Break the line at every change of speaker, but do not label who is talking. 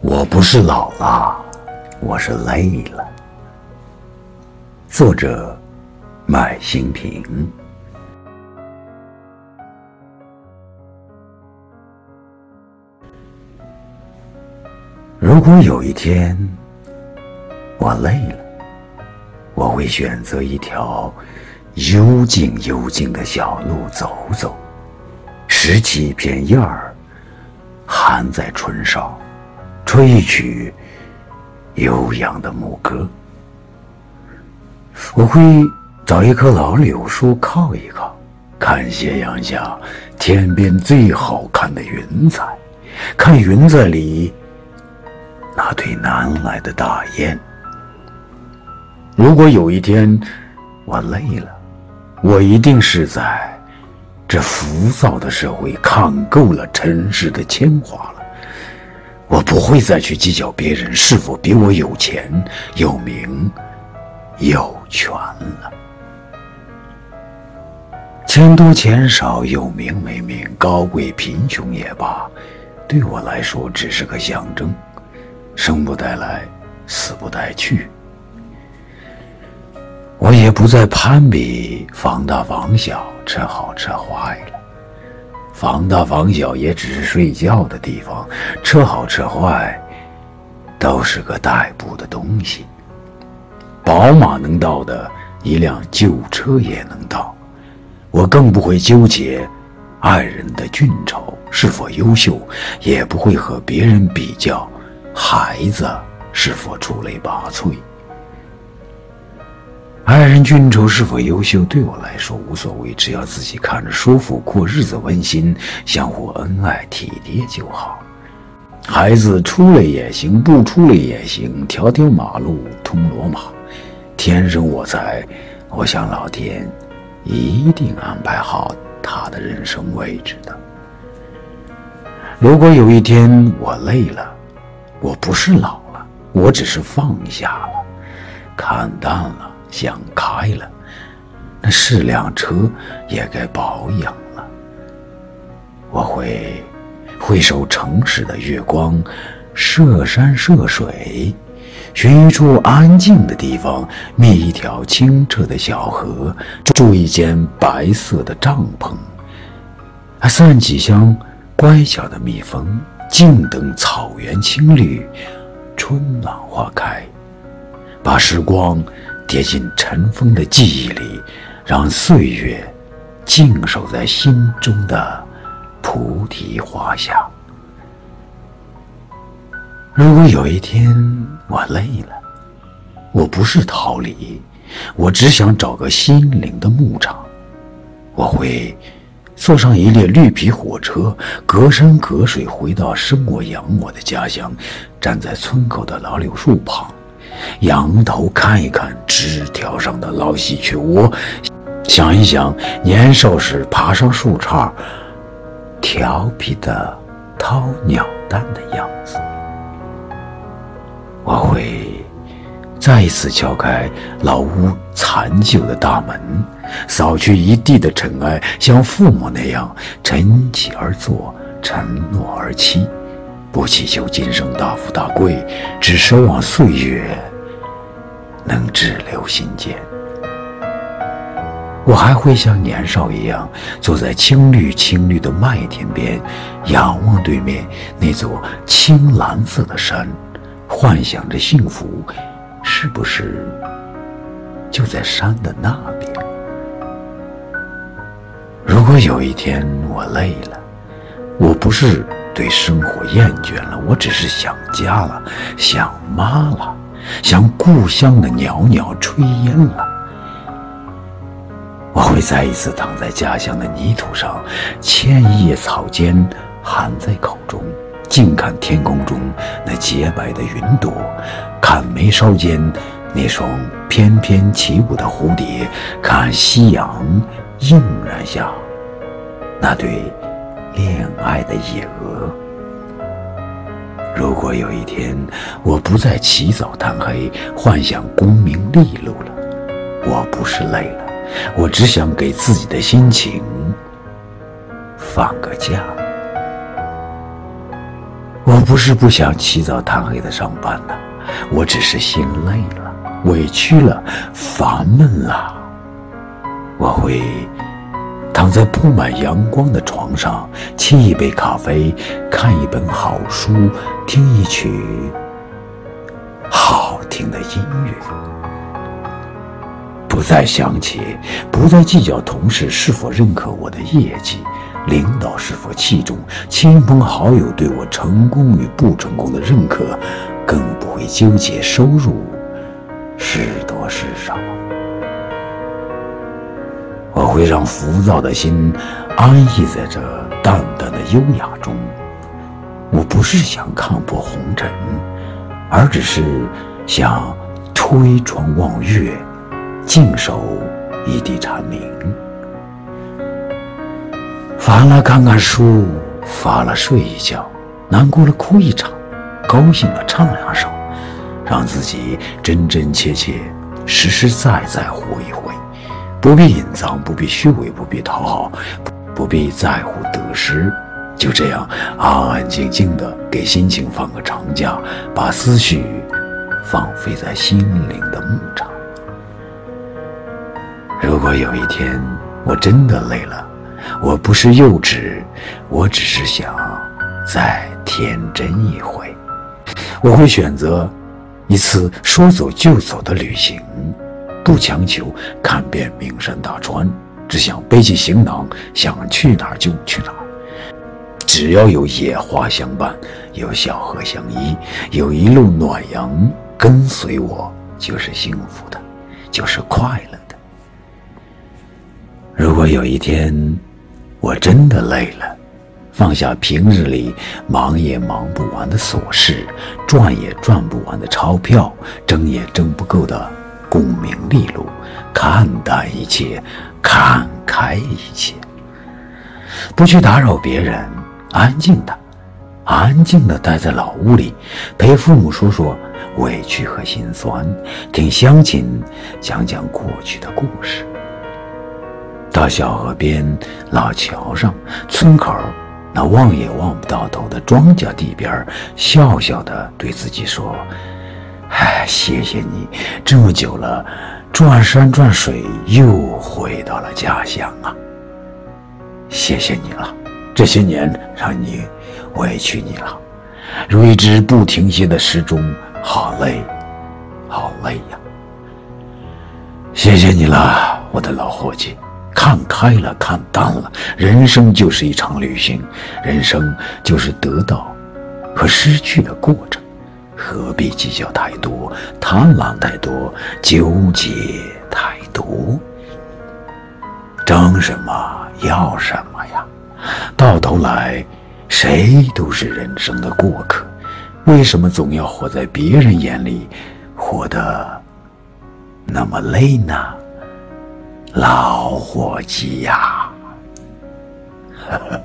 我不是老了，我是累了。作者：麦新平。如果有一天我累了，我会选择一条幽静幽静的小路走走，拾起一片叶儿，含在唇上。吹一曲悠扬的牧歌，我会找一棵老柳树靠一靠，看斜阳下天边最好看的云彩，看云彩里那对南来的大雁。如果有一天我累了，我一定是在这浮躁的社会看够了尘世的铅华了。我不会再去计较别人是否比我有钱、有名、有权了。钱多钱少、有名没名、高贵贫穷也罢，对我来说只是个象征，生不带来，死不带去。我也不再攀比房大房小、车好车坏了。房大房小也只是睡觉的地方，车好车坏，都是个代步的东西。宝马能到的，一辆旧车也能到。我更不会纠结爱人的俊丑是否优秀，也不会和别人比较孩子是否出类拔萃。爱人俊丑是否优秀，对我来说无所谓，只要自己看着舒服，过日子温馨，相互恩爱体贴就好。孩子出来也行，不出来也行，条条马路通罗马。天生我材，我想老天一定安排好他的人生位置的。如果有一天我累了，我不是老了，我只是放下了，看淡了。想开了，那是辆车也该保养了。我会会守城市的月光，涉山涉水，寻一处安静的地方，觅一条清澈的小河，筑一间白色的帐篷，还散几箱乖巧的蜜蜂，静等草原青绿，春暖花开，把时光。跌进尘封的记忆里，让岁月静守在心中的菩提花下。如果有一天我累了，我不是逃离，我只想找个心灵的牧场。我会坐上一列绿皮火车，隔山隔水回到生我养我的家乡，站在村口的老柳树旁。仰头看一看枝条上的老喜鹊窝，想一想年少时爬上树杈，调皮的掏鸟蛋的样子。我会再一次敲开老屋残旧的大门，扫去一地的尘埃，像父母那样晨起而坐，承诺而栖。不祈求今生大富大贵，只奢望岁月能滞留心间。我还会像年少一样，坐在青绿青绿的麦田边，仰望对面那座青蓝色的山，幻想着幸福是不是就在山的那边？如果有一天我累了，我不是。对生活厌倦了，我只是想家了，想妈了，想故乡的袅袅炊烟了。我会再一次躺在家乡的泥土上，牵一叶草尖含在口中，静看天空中那洁白的云朵，看眉梢间那双翩翩起舞的蝴蝶，看夕阳映染下那对。恋爱的野鹅。如果有一天我不再起早贪黑，幻想功名利禄了，我不是累了，我只想给自己的心情放个假。我不是不想起早贪黑的上班呢，我只是心累了、委屈了、烦闷了。我会躺在铺满阳光的床上，沏一杯咖啡，看一本好书，听一曲好听的音乐，不再想起，不再计较同事是否认可我的业绩。领导是否器重，亲朋好友对我成功与不成功的认可，更不会纠结收入是多是少。会让浮躁的心安逸在这淡淡的优雅中。我不是想看破红尘，而只是想推窗望月，静守一地蝉鸣。烦了看看书，乏了睡一觉，难过了哭一场，高兴了唱两首，让自己真真切切、实实在在活一回，不必隐藏，不必虚伪，不必讨好，不必在乎得失，就这样安安静静的给心情放个长假，把思绪放飞在心灵的牧场。如果有一天我真的累了，我不是幼稚，我只是想再天真一回。我会选择一次说走就走的旅行，不强求看遍名山大川，只想背起行囊，想去哪儿就去哪儿。只要有野花相伴，有小河相依，有一路暖阳跟随我，就是幸福的，就是快乐的。如果有一天，我真的累了，放下平日里忙也忙不完的琐事，赚也赚不完的钞票，挣也挣不够的功名利禄，看淡一切，看开一切，不去打扰别人，安静的，安静的待在老屋里，陪父母说说委屈和心酸，听乡亲讲讲过去的故事。到小河边、老桥上、村口那望也望不到头的庄稼地边笑笑的对自己说：“哎，谢谢你，这么久了，转山转水又回到了家乡啊！谢谢你了，这些年让你委屈你了，如一只不停歇的时钟，好累，好累呀！谢谢你了，我的老伙计。”看开了，看淡了，人生就是一场旅行，人生就是得到和失去的过程，何必计较太多，贪婪太多，纠结太多？争什么要什么呀？到头来，谁都是人生的过客，为什么总要活在别人眼里，活得那么累呢？老伙计呀！呵 呵